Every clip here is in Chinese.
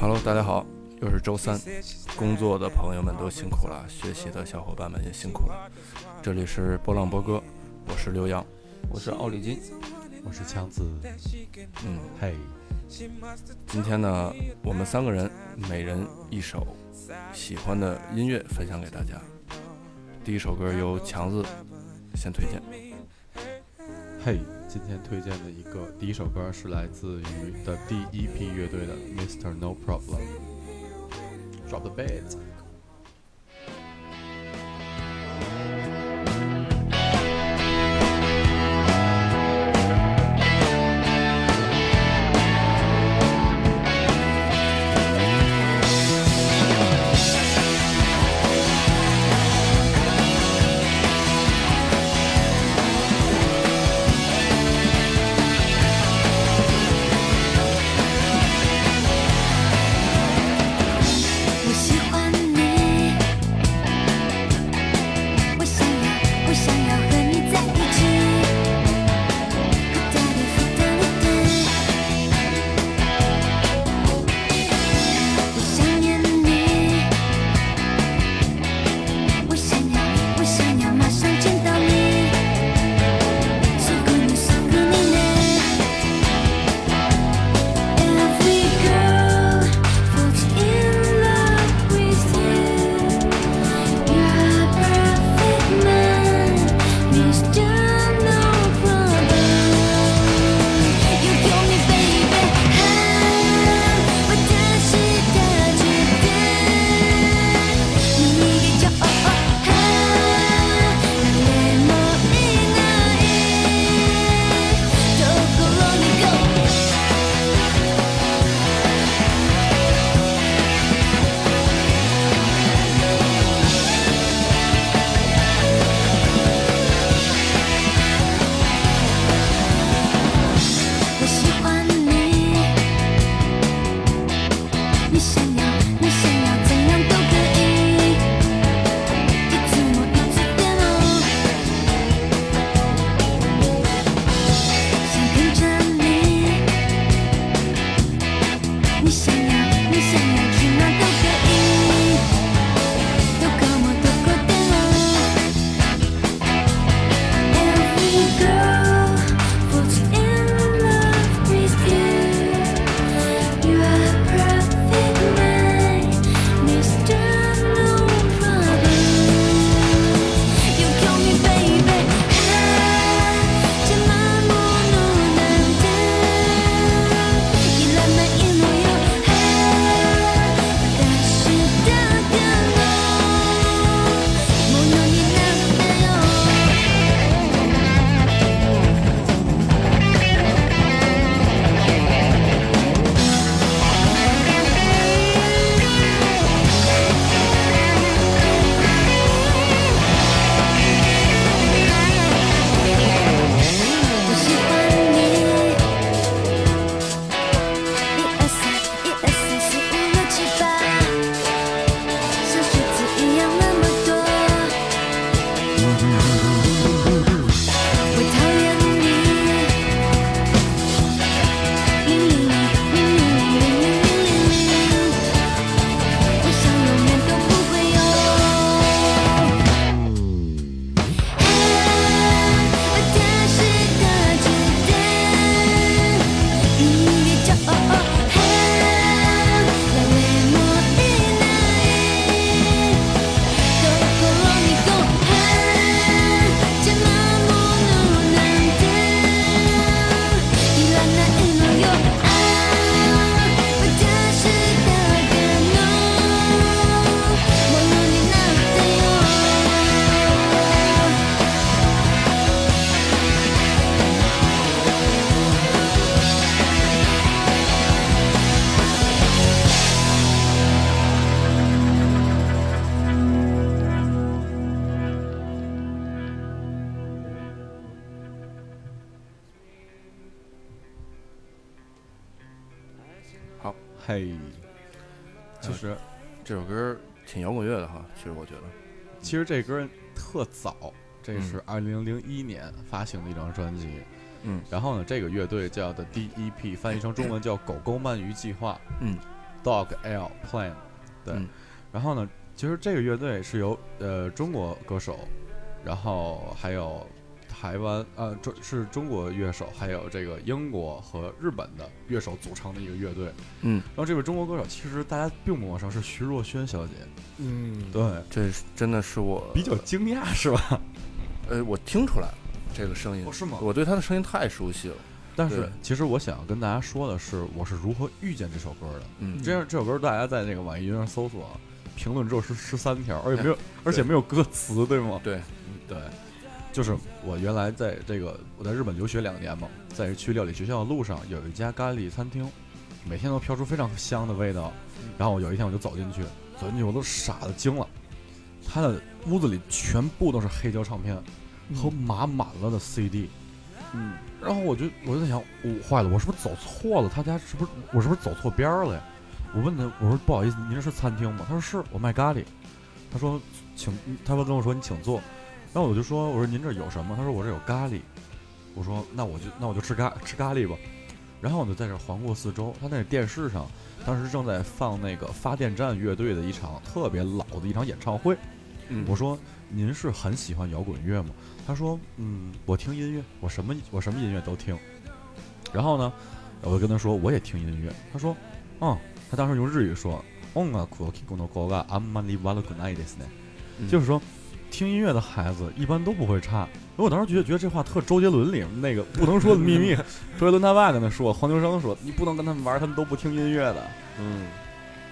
Hello，大家好，又是周三，工作的朋友们都辛苦了，学习的小伙伴们也辛苦了。这里是波浪波哥，我是刘洋，我是奥利金，我是强子。嗯，嘿，今天呢，我们三个人每人一首喜欢的音乐分享给大家。第一首歌由强子先推荐。嘿，今天推荐的一个第一首歌是来自于的第一批乐队的 Mr. No Problem，Drop the Bass。其实这首歌挺摇滚乐的哈。其实我觉得，其实这歌特早，这是二零零一年发行的一张专辑，嗯。然后呢，这个乐队叫的 DEP，翻译成中文叫“狗狗鳗鱼计划嗯。”（Dog L Plan）。对，嗯。然后呢，其实这个乐队是由呃中国歌手，然后还有台湾呃中是中国乐手，还有这个英国和日本的乐手组成的一个乐队。嗯，然后这位中国歌手其实大家并不陌生，是徐若瑄小姐。嗯，对，这真的是我比较惊讶是吧？呃，我听出来了这个声音，哦是吗我对他的声音太熟悉了。但是其实我想跟大家说的是，我是如何遇见这首歌的。嗯这样这首歌大家在那个网易云上搜索，评论只有十十三条，而且没有，而且没有歌词，对吗？对，对，就是我原来在这个我在日本留学两年嘛，在去料理学校的路上有一家咖喱餐厅，每天都飘出非常香的味道。然后我有一天我就走进去，走进去我都傻的惊了，他的屋子里全部都是黑胶唱片和码满了的 CD。嗯，然后我就我就在想，我坏了，我是不是走错了？他家是不是我是不是走错边儿了呀？我问他，我说不好意思，您这是餐厅吗？他说是我卖咖喱。他说请，他说跟我说你请坐。然后我就说我说您这有什么？他说我这有咖喱。我说那我就那我就吃咖吃咖喱吧。然后我就在这儿环顾四周，他那个电视上当时正在放那个发电站乐队的一场特别老的一场演唱会。嗯我说您是很喜欢摇滚乐吗？他说嗯，我听音乐，我什么我什么音乐都听。然后呢，我就跟他说我也听音乐。他说，嗯，他当时用日语说，音楽を聴くの子があんまり悪くないですね。嗯就是说， 听音乐的孩子一般都不会差。我当时觉得觉得这话特周杰伦里那个不能说的秘密，周杰伦他爸跟他说，黄秋生说你不能跟他们玩，他们都不听音乐的。嗯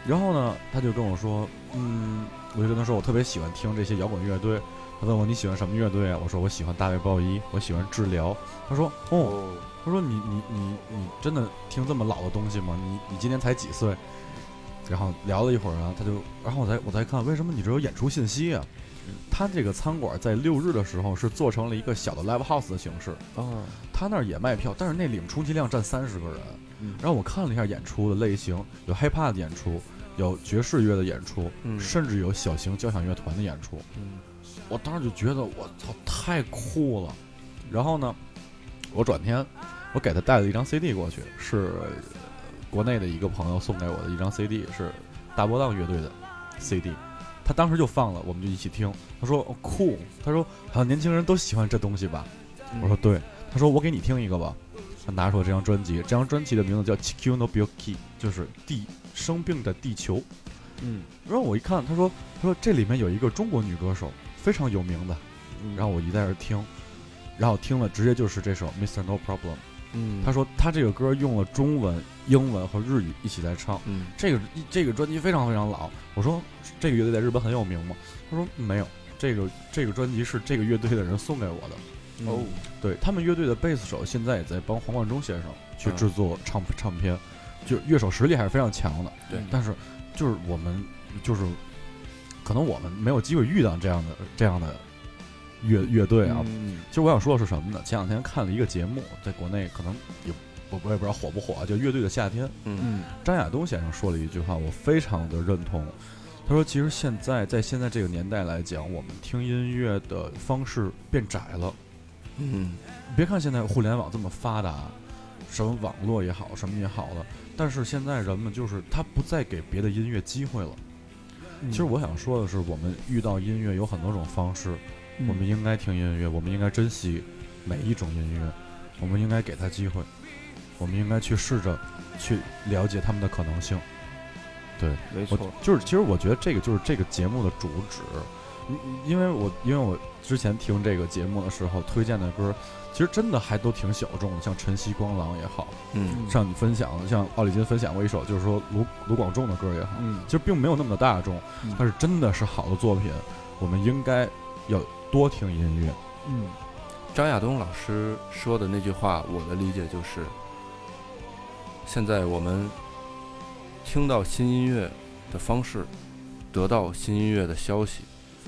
然后呢，他就跟我说，嗯，我就跟他说我特别喜欢听这些摇滚乐队。他问我你喜欢什么乐队啊？我说我喜欢大卫鲍伊，我喜欢治疗。他说哦，哦，他说你你你你真的听这么老的东西吗？你你今年才几岁？然后聊了一会儿啊，他就，然后我再我再看为什么你这有演出信息啊？他这个餐馆在六日的时候是做成了一个小的 live house 的形式，啊，他那儿也卖票，但是那里面充其量站三十个人。嗯然后我看了一下演出的类型，有 hiphop 的演出，有爵士乐的演出，嗯甚至有小型交响乐团的演出。嗯我当时就觉得我操太酷了。然后呢，我转天我给他带了一张 CD 过去，是呃国内的一个朋友送给我的一张 CD，是大波浪乐队的 CD。他当时就放了，我们就一起听。他说、哦、酷，他说好像年轻人都喜欢这东西吧？我说对。他说我给你听一个吧。他拿出了这张专辑，这张专辑的名字叫《Chiku no Byoki》，就是地生病的地球。嗯然后我一看，他说他说这里面有一个中国女歌手非常有名的，嗯，然后我一在这儿听，然后听了直接就是这首《Mr. No Problem》。嗯，他说他这个歌用了中文、英文和日语一起在唱。嗯这个这个专辑非常非常老。我说这个乐队在日本很有名吗？他说没有，这个这个专辑是这个乐队的人送给我的。嗯哦，对他们乐队的贝斯手现在也在帮黄贯中先生去嗯制作唱唱片，就乐手实力还是非常强的。对但是就是我们就是可能我们没有机会遇到这样的这样的乐乐队啊。嗯其实我想说的是什么呢？前两天看了一个节目，在国内可能也我我也不知道火不火啊，叫《乐队的夏天》。嗯嗯张亚东先生说了一句话，我非常的认同。他说：“其实现在在现在这个年代来讲，我们听音乐的方式变窄了。嗯别看现在互联网这么发达，什么网络也好，什么也好了，但是现在人们就是他不再给别的音乐机会了。嗯，其实我想说的是，我们遇到音乐有很多种方式，嗯我们应该听音乐，我们应该珍惜每一种音乐，我们应该给他机会，我们应该去试着去了解他们的可能性。对没错，就是，其实我觉得这个就是这个节目的主旨，因因为我因为我之前听这个节目的时候推荐的歌，其实真的还都挺小众的，像晨曦光廊也好，嗯像你分享的，像奥利金分享过一首，就是说卢卢广仲的歌也好，嗯。其实并没有那么的大众嗯，但是真的是好的作品，我们应该要多听音乐。嗯。张亚东老师说的那句话，我的理解就是，现在我们听到新音乐的方式，得到新音乐的消息，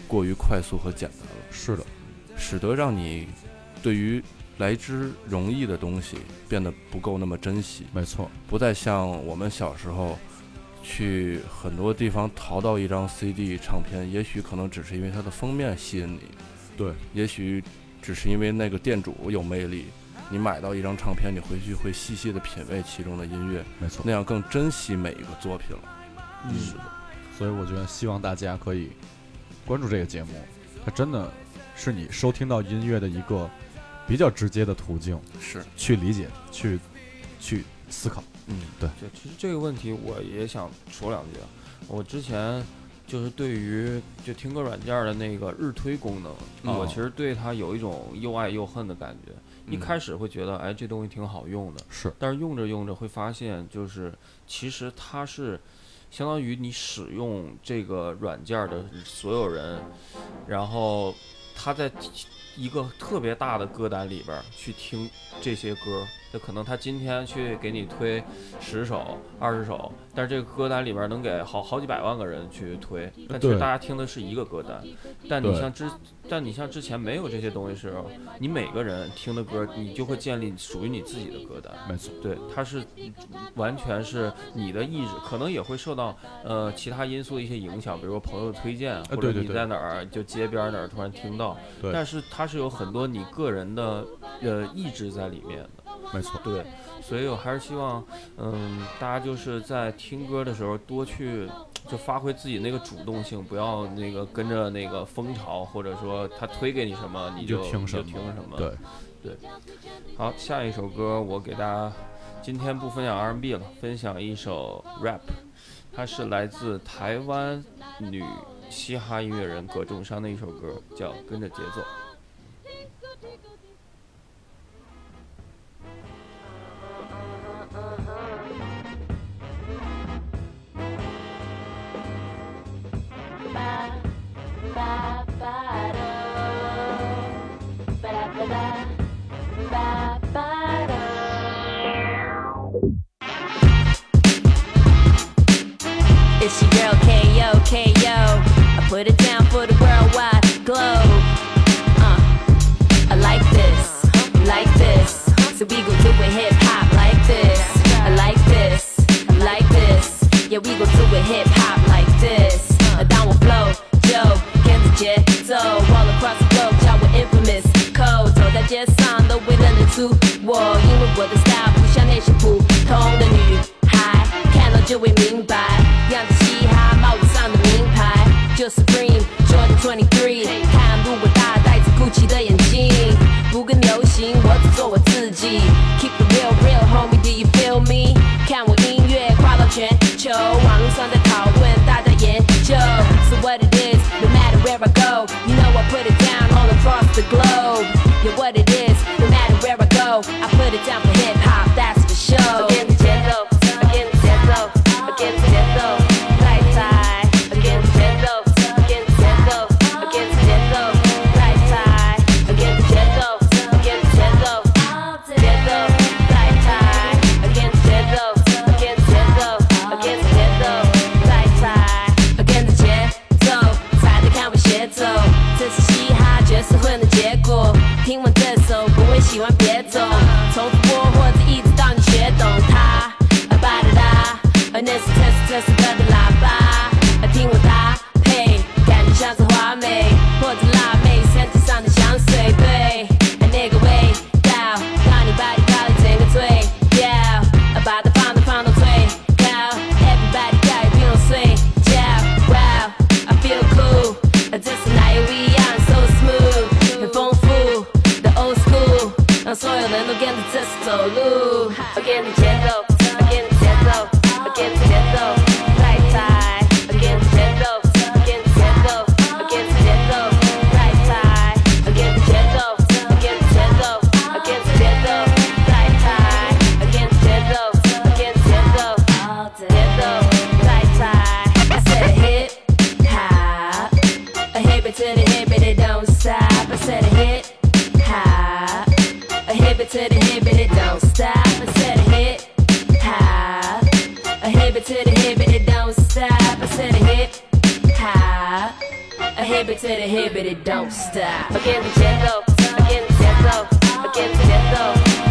过于快速和简单了，是的，使得让你对于来之容易的东西变得不够那么珍惜，没错，不再像我们小时候去很多地方淘到一张 CD 唱片，也许可能只是因为它的封面吸引你，对，也许只是因为那个店主有魅力，你买到一张唱片，你回去会细细的品味其中的音乐，没错那。样更珍惜每一个作品了。嗯是的，所以我觉得希望大家可以关注这个节目，它真的是你收听到音乐的一个比较直接的途径，是，去理解、去去思考。嗯，对，其实这个问题我也想说两句啊。我之前就是对于就听歌软件的那个日推功能，哦我其实对它有一种又爱又恨的感觉。一嗯开始会觉得，哎，这东西挺好用的，是，但是用着用着会发现，就是其实它是相当于你使用这个软件儿的所有人，然后他在一个特别大的歌单里边儿去听这些歌，就可能他今天去给你推十首、二十首，但是这个歌单里边能给好好几百万个人去推，但其实大家听的是一个歌单。但你像之，但你像之前没有这些东西时候，你每个人听的歌，你就会建立属于你自己的歌单。没错，对，它是完全是你的意志，可能也会受到呃其他因素的一些影响，比如说朋友推荐，或者你在哪儿就街边哪儿突然听到，对但是它是有很多你个人的呃意志在里面的。没错，对，所以我还是希望，嗯，大家就是在听歌的时候多去就发挥自己那个主动性，不要那个跟着那个风潮，或者说他推给你什么你就就听什么听什么。对，好，下一首歌我给大家，今天不分享 R&B 了，分享一首 rap，它是来自台湾女嘻哈音乐人葛仲珊的一首歌，叫《跟着节奏》。It's your girl KO KO I put it down 我因为我的 style 不像那些普通的女孩看到就会明白样子嘻哈帽子上的名牌就 Supreme Jordan Twenty Three，看不我大戴着 Gucci 的眼镜不跟流行我只做我自己。habit to the habit, it don't stop. Forget the jet Forget the jet Forget the jet.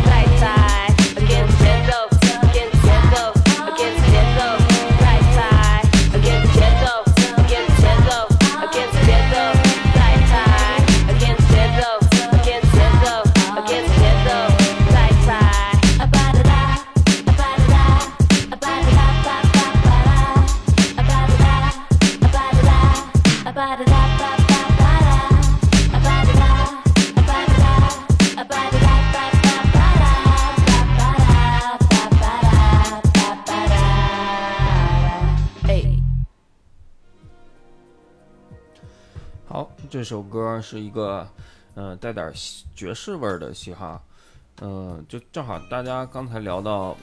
首歌是一个，嗯、带点爵士味儿的嘻哈，嗯、就正好大家刚才聊到，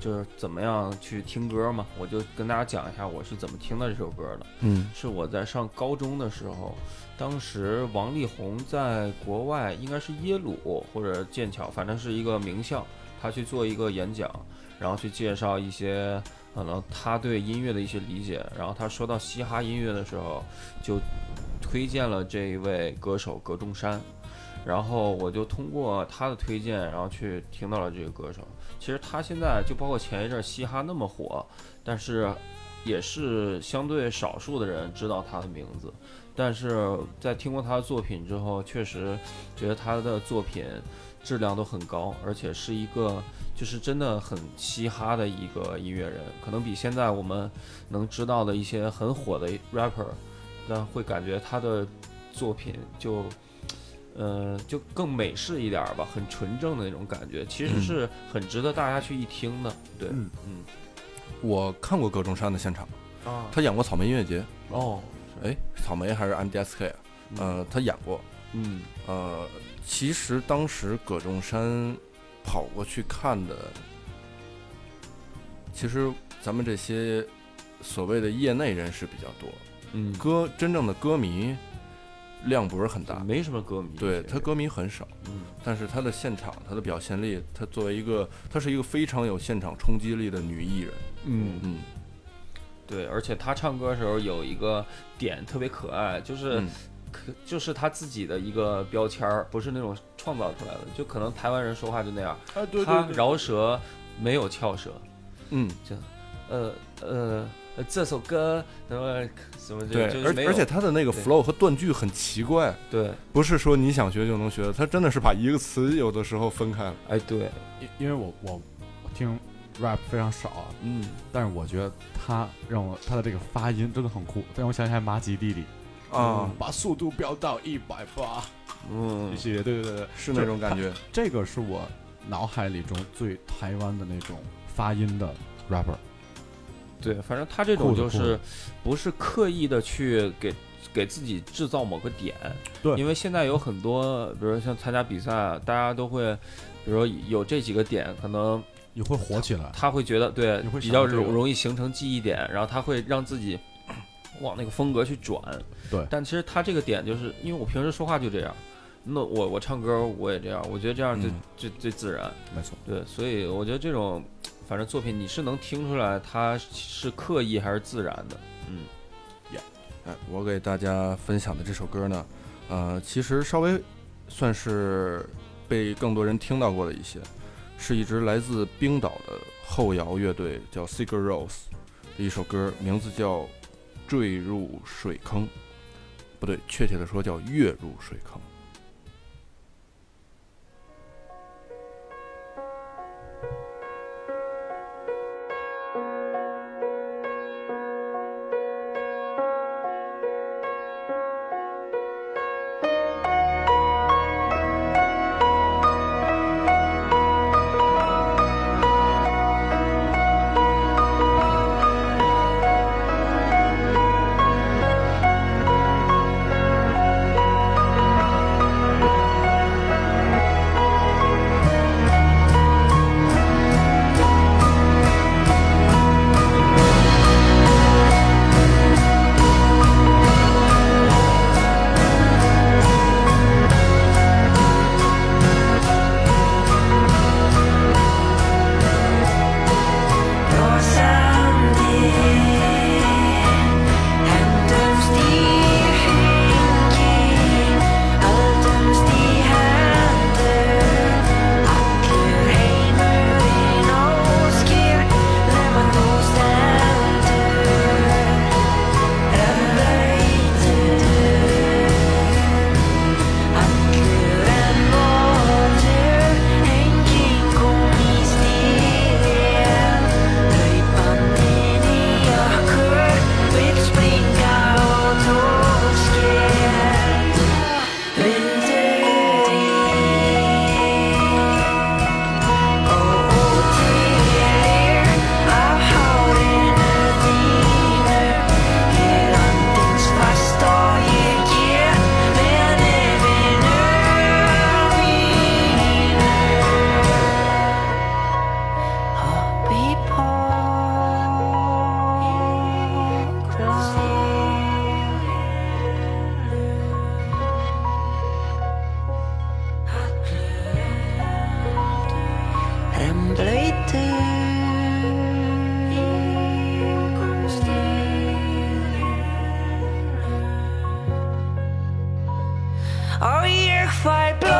就是怎么样去听歌嘛，我就跟大家讲一下我是怎么听到这首歌的。嗯是我在上高中的时候，当时王力宏在国外应该是耶鲁或者剑桥，反正是一个名校，他去做一个演讲，然后去介绍一些可能他对音乐的一些理解，然后他说到嘻哈音乐的时候，就推荐了这一位歌手葛仲山。然后我就通过他的推荐，然后去听到了这个歌手。其实他现在就包括前一阵嘻哈那么火，但是也是相对少数的人知道他的名字，但是在听过他的作品之后，确实觉得他的作品质量都很高，而且是一个就是真的很嘻哈的一个音乐人，可能比现在我们能知道的一些很火的 rapper，但会感觉他的作品就。呃，就更美式一点儿吧，很纯正的那种感觉，其实嗯是很值得大家去一听的。对，嗯嗯，我看过葛中山的现场，啊，他演过草莓音乐节，哦，哎，草莓还是 MDSK 啊？呃，他演过，嗯呃，其实当时葛中山跑过去看的，其实咱们这些所谓的业内人士比较多，嗯，歌真正的歌迷量不是很大，没什么歌迷，对他歌迷很少，嗯。但是他的现场，他的表现力，他作为一个，她是一个非常有现场冲击力的女艺人，嗯嗯。对，而且他唱歌的时候有一个点特别可爱，就是嗯。可就是他自己的一个标签儿，不是那种创造出来的，就可能台湾人说话就那样，啊对他饶舌没有翘舌，嗯。呃呃。呃这首歌什么什么就对，而就是没有而且他的那个对。flow 和断句很奇怪，对，不是说你想学就能学的，他真的是把一个词有的时候分开了。哎对，因因为我我我听 rap 非常少啊，嗯。但是我觉得他让我他的这个发音真的很酷，让我想起来马吉弟弟啊，把速度飙到一百八，嗯。一系列，对对对对，是那种感觉。这个是我脑海里中最台湾的那种发音的 rapper。对，反正他这种就是不是刻意的去给给自己制造某个点，对因为现在有很多，比如说像参加比赛啊，大家都会，比如说有这几个点，可能你会火起来，他会觉得对你会比较容容易形成记忆点，然后他会让自己 往那个风格去转。对但其实他这个点就是因为我平时说话就这样，那我我唱歌我也这样，我觉得这样最、嗯最最自然。没错。对，所以我觉得这种反正作品你是能听出来它是刻意还是自然的。嗯哎，我给大家分享的这首歌呢，呃，其实稍微算是被更多人听到过的一些，是一支来自冰岛的后摇乐队叫 Sigur Rós 的一首歌，名字叫《坠入水坑》，不对，确切的说叫《跃入水坑》。fight.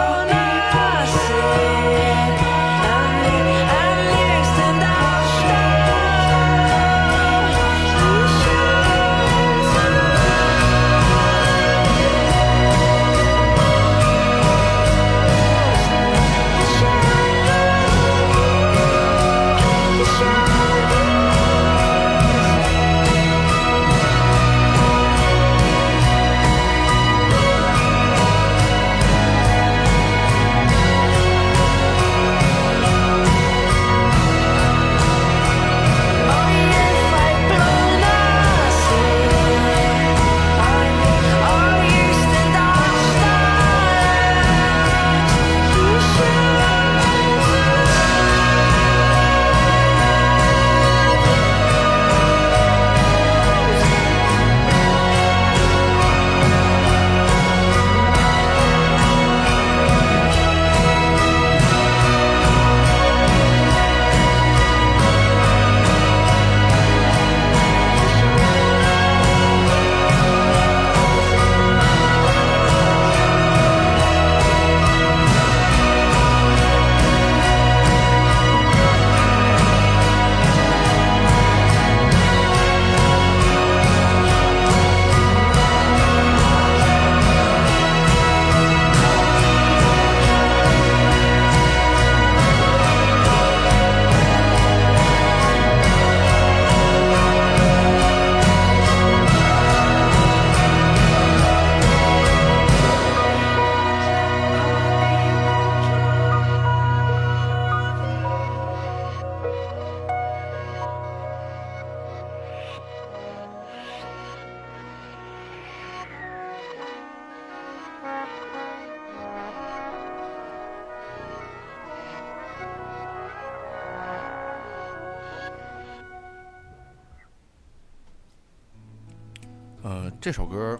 这首歌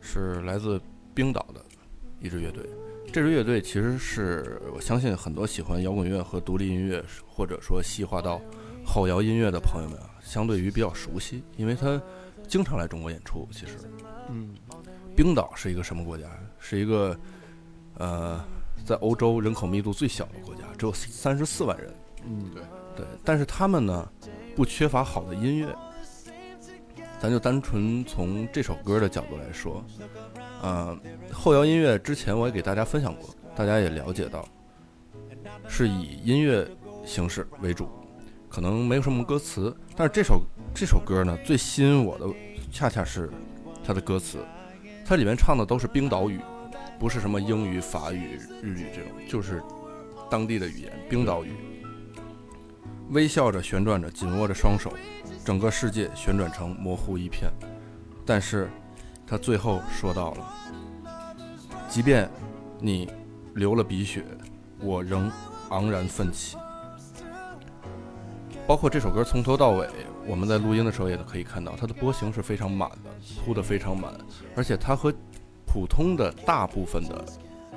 是来自冰岛的一支乐队。这支乐队其实是我相信很多喜欢摇滚乐和独立音乐，或者说细化到后摇音乐的朋友们啊，相对于比较熟悉，因为他经常来中国演出。其实，嗯冰岛是一个什么国家？是一个呃，在欧洲人口密度最小的国家，只有三十四万人。嗯，对对，但是他们呢，不缺乏好的音乐。咱就单纯从这首歌的角度来说，呃，后摇音乐之前我也给大家分享过，大家也了解到，是以音乐形式为主，可能没有什么歌词，但是这首这首歌呢，最吸引我的恰恰是它的歌词，它里面唱的都是冰岛语，不是什么英语、法语、日语这种，就是当地的语言，冰岛语。微笑着旋转着，紧握着双手，整个世界旋转成模糊一片。但是，他最后说到了：即便你流了鼻血，我仍昂然奋起。包括这首歌从头到尾，我们在录音的时候也可以看到，它的波形是非常满的，铺的非常满，而且它和普通的大部分的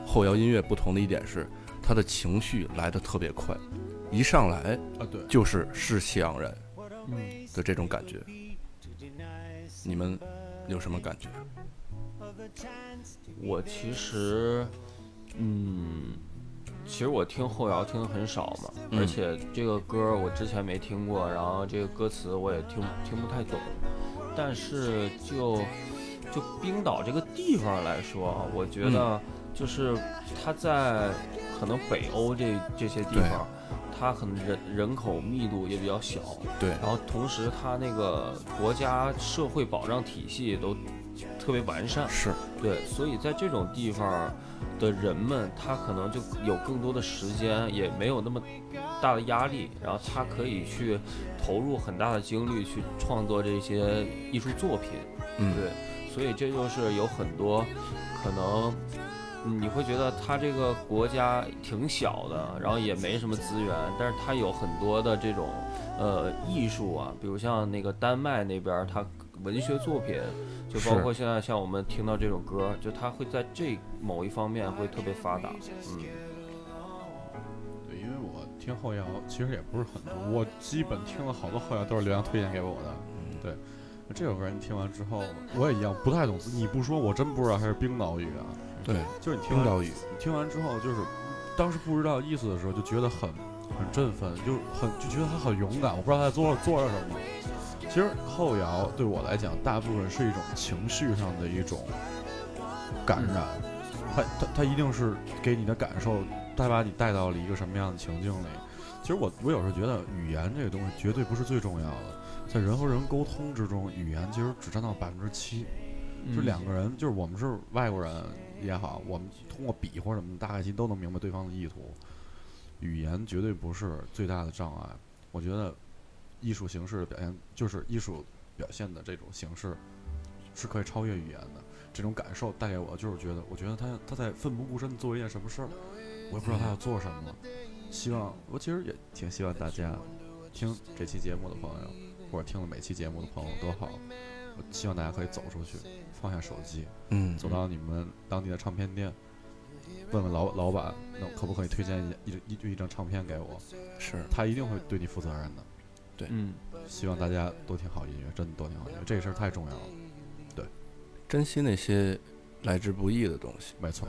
后摇音乐不同的一点是，它的情绪来得特别快，一上来啊，对，就是士气昂然嗯，的这种感觉。你们有什么感觉？我其实，嗯，其实我听后摇听的很少嘛，嗯而且这个歌我之前没听过，然后这个歌词我也听听不太懂。但是就就冰岛这个地方来说啊，我觉得就是它在可能北欧这这些地对方，它可能人人口密度也比较小，对，然后同时它那个国家社会保障体系都特别完善，是，对，所以在这种地方的人们，他可能就有更多的时间，也没有那么大的压力，然后他可以去投入很大的精力去创作这些艺术作品。嗯，对，所以这就是有很多可能。嗯你会觉得它这个国家挺小的，然后也没什么资源，但是它有很多的这种呃艺术啊，比如像那个丹麦那边儿，他文学作品，就包括现在像我们听到这种歌，就它会在这某一方面会特别发达。嗯，对，因为我听后摇其实也不是很多，我基本听了好多后摇都是刘洋推荐给我的。对，这首歌你听完之后，我也一样不太懂，你不说我真不知道它是冰岛语啊。对，就是你听完冰岛语，你听完之后，就是当时不知道意思的时候，就觉得很很振奋，就很就觉得他很勇敢。我不知道他做了做了什么。其实后摇对我来讲，大部分是一种情绪上的一种感染，他他他一定是给你的感受，他把你带到了一个什么样的情境里。其实我我有时候觉得语言这个东西绝对不是最重要的，在人和人沟通之中，语言其实只占到百分之七。就两个人，就是我们是外国人也好，我们通过比划什么的，大概其都能明白对方的意图。语言绝对不是最大的障碍。我觉得艺术形式的表现，就是艺术表现的这种形式，是可以超越语言的。这种感受带给我，就是觉得，我觉得他他在奋不顾身做一件什么事儿，我也不知道他要做什么。希望我其实也挺希望大家听这期节目的朋友，或者听了每期节目的朋友都好，我希望大家可以走出去，放下手机，嗯，走到你们当地的唱片店，问问老老板，那可不可以推荐一一一一张唱片给我？是，他一定会对你负责任的。对嗯，希望大家多听好音乐，真的多听好音乐，这个事儿太重要了。对珍惜那些来之不易的东西。没错，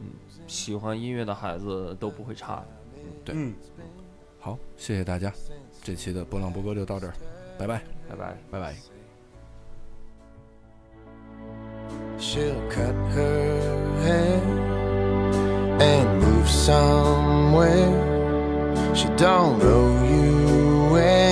嗯喜欢音乐的孩子都不会差的。对嗯，好，谢谢大家，这期的波浪波哥就到这儿，拜拜。拜拜。拜拜。She'll cut her hair and move somewhere. She don't owe you anything.